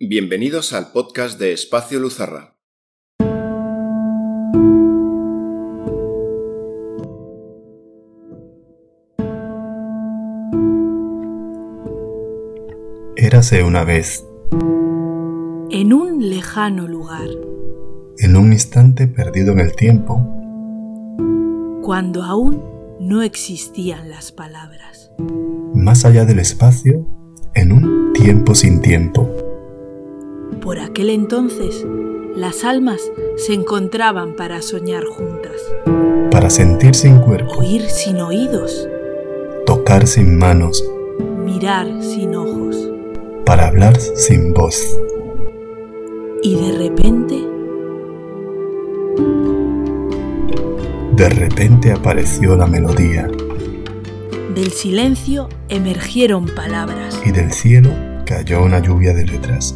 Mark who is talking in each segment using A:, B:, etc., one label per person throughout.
A: Bienvenidos al podcast de Espacio Luzarra.
B: Érase una vez,
C: En un lejano lugar,
B: en un instante perdido en el tiempo,
C: cuando aún no existían las palabras.
B: más allá del espacio, en un tiempo sin tiempo.
C: Por aquel entonces, las almas se encontraban para soñar juntas,
B: para sentir sin cuerpo,
C: oír sin oídos,
B: tocar sin manos,
C: mirar sin ojos.
B: para hablar sin voz.
C: Y de repente,
B: De repente apareció la melodía
C: del silencio emergieron palabras.
B: y del cielo cayó una lluvia de letras.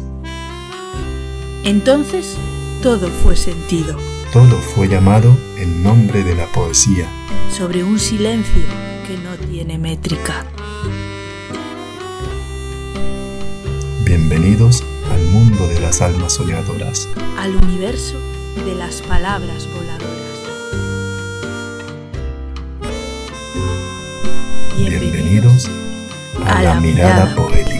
C: Entonces, todo fue sentido,
B: Todo fue llamado en nombre de la poesía.
C: sobre un silencio que no tiene métrica.
B: Bienvenidos al mundo de las almas soñadoras.
C: al universo de las palabras voladoras.
B: Bienvenidos a, la, mirada, poética.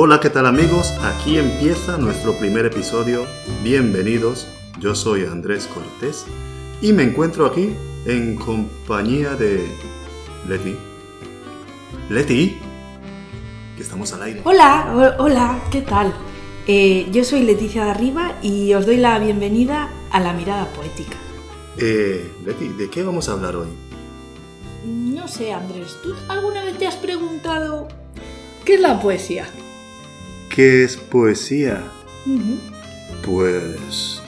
D: Hola, ¿qué tal amigos? Aquí empieza nuestro primer episodio. Bienvenidos. Yo soy Andrés Cortés y me encuentro aquí en compañía de Leti. Leti, que estamos al aire.
E: Hola, ho- hola, ¿qué tal? Eh, yo soy Leticia de Arriba y os doy la bienvenida a la mirada poética.
D: Eh, Leti, ¿de qué vamos a hablar hoy?
E: No sé, Andrés, ¿tú alguna vez te has preguntado qué es la poesía?
D: ¿Qué es poesía? Pues...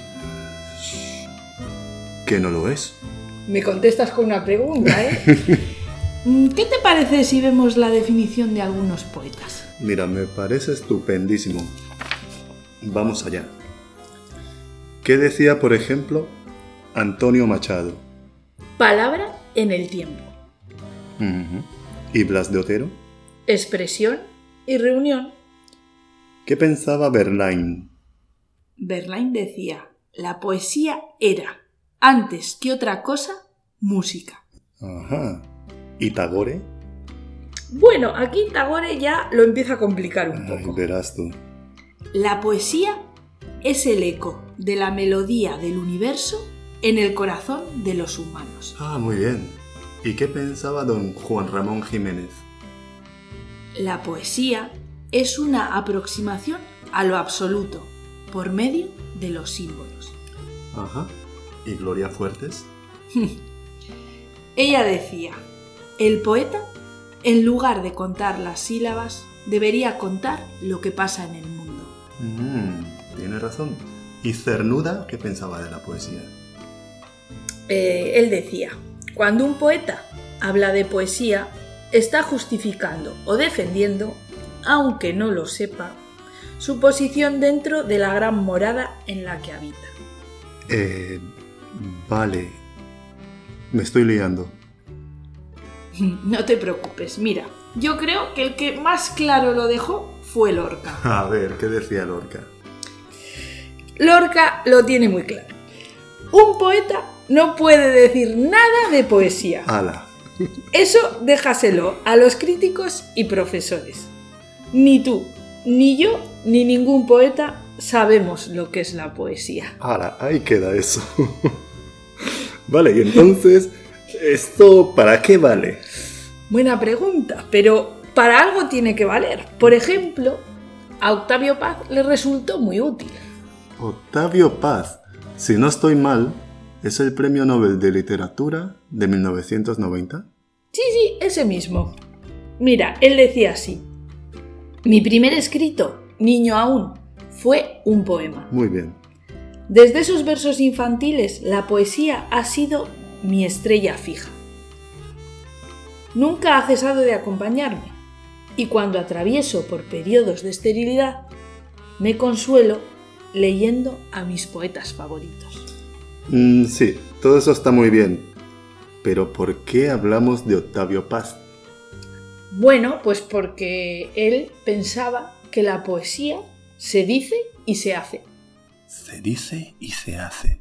D: que no lo es.
E: Me contestas con una pregunta, ¿eh? ¿Qué te parece si vemos la definición de algunos poetas?
D: Mira, me parece estupendísimo. Vamos allá. ¿Qué decía, por ejemplo, Antonio Machado?
E: Palabra en el tiempo,
D: ¿Y Blas de Otero?
E: expresión y reunión.
D: ¿Qué pensaba Verlaine?
E: Verlaine decía, la poesía era, antes que otra cosa, música.
D: Ajá. ¿Y Tagore?
E: Bueno, aquí Tagore ya lo empieza a complicar un
D: Ay,
E: poco.
D: verás tú.
E: La poesía es el eco de la melodía del universo en el corazón de los humanos.
D: Ah, muy bien. ¿Y qué pensaba don Juan Ramón Jiménez?
E: La poesía es una aproximación a lo absoluto por medio de los símbolos.
D: Ajá. ¿Y Gloria Fuertes?
E: Ella decía, el poeta, en lugar de contar las sílabas, debería contar lo que pasa en el mundo.
D: Mm, tiene razón. ¿Y Cernuda qué pensaba de la poesía?
E: Eh, él decía, cuando un poeta habla de poesía, está justificando o defendiendo, aunque no lo sepa, su posición dentro de la gran morada en la que habita.
D: Eh, vale. Me estoy liando.
E: No te preocupes, mira, yo creo que el que más claro lo dejó fue Lorca.
D: A ver, ¿qué decía Lorca?
E: Lorca lo tiene muy claro. Un poeta no puede decir nada de poesía.
D: Ala.
E: Eso déjaselo a los críticos y profesores. Ni tú, ni yo, ni ningún poeta sabemos lo que es la poesía.
D: Ala, ahí queda eso. vale, y entonces, ¿esto para qué vale?
E: Buena pregunta, pero para algo tiene que valer. Por ejemplo, a Octavio Paz le resultó muy útil.
D: Octavio Paz, si no estoy mal, es el Premio Nobel de Literatura de 1990.
E: Sí, sí, ese mismo. Mira, él decía así. Mi primer escrito, Niño aún, fue un poema.
D: Muy bien.
E: Desde esos versos infantiles, la poesía ha sido mi estrella fija. Nunca ha cesado de acompañarme, y cuando atravieso por periodos de esterilidad, me consuelo leyendo a mis poetas favoritos.
D: Mm, sí, todo eso está muy bien. Pero ¿por qué hablamos de Octavio Paz?
E: Bueno, pues porque él pensaba que la poesía se dice y se hace.
B: Se dice y se hace.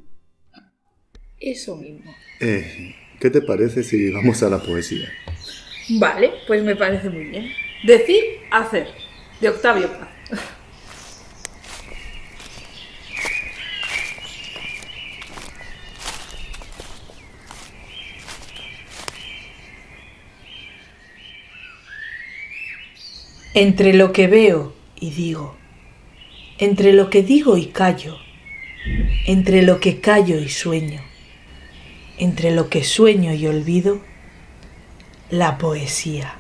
E: Eso mismo.
D: Eh, ¿Qué te parece si vamos a la poesía?
E: Vale, pues me parece muy bien. Decir, hacer. De Octavio Paz. Entre lo que veo y digo, entre lo que digo y callo, entre lo que callo y sueño, entre lo que sueño y olvido, la poesía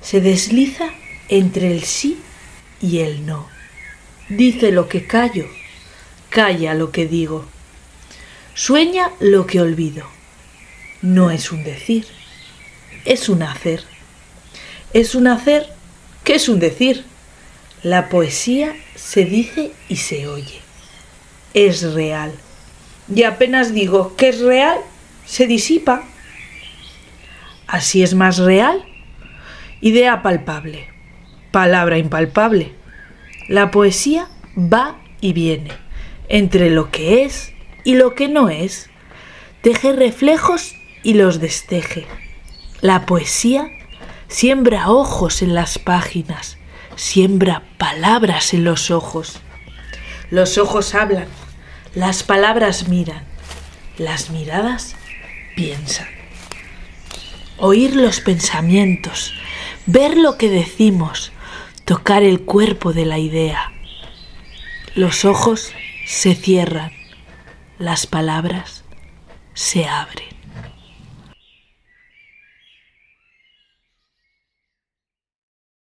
E: se desliza entre el sí y el no. Dice lo que callo, calla lo que digo, sueña lo que olvido. No es un decir, es un hacer. Es un hacer que es un decir. La poesía se dice y se oye. Es real. Y apenas digo que es real, se disipa. Así es más real. Idea palpable. Palabra impalpable. La poesía va y viene entre lo que es y lo que no es. Teje reflejos y los desteje. La poesía siembra ojos en las páginas, siembra palabras en los ojos. Los ojos hablan, las palabras miran, las miradas piensan. Oír los pensamientos, ver lo que decimos, tocar el cuerpo de la idea. Los ojos se cierran, las palabras se abren.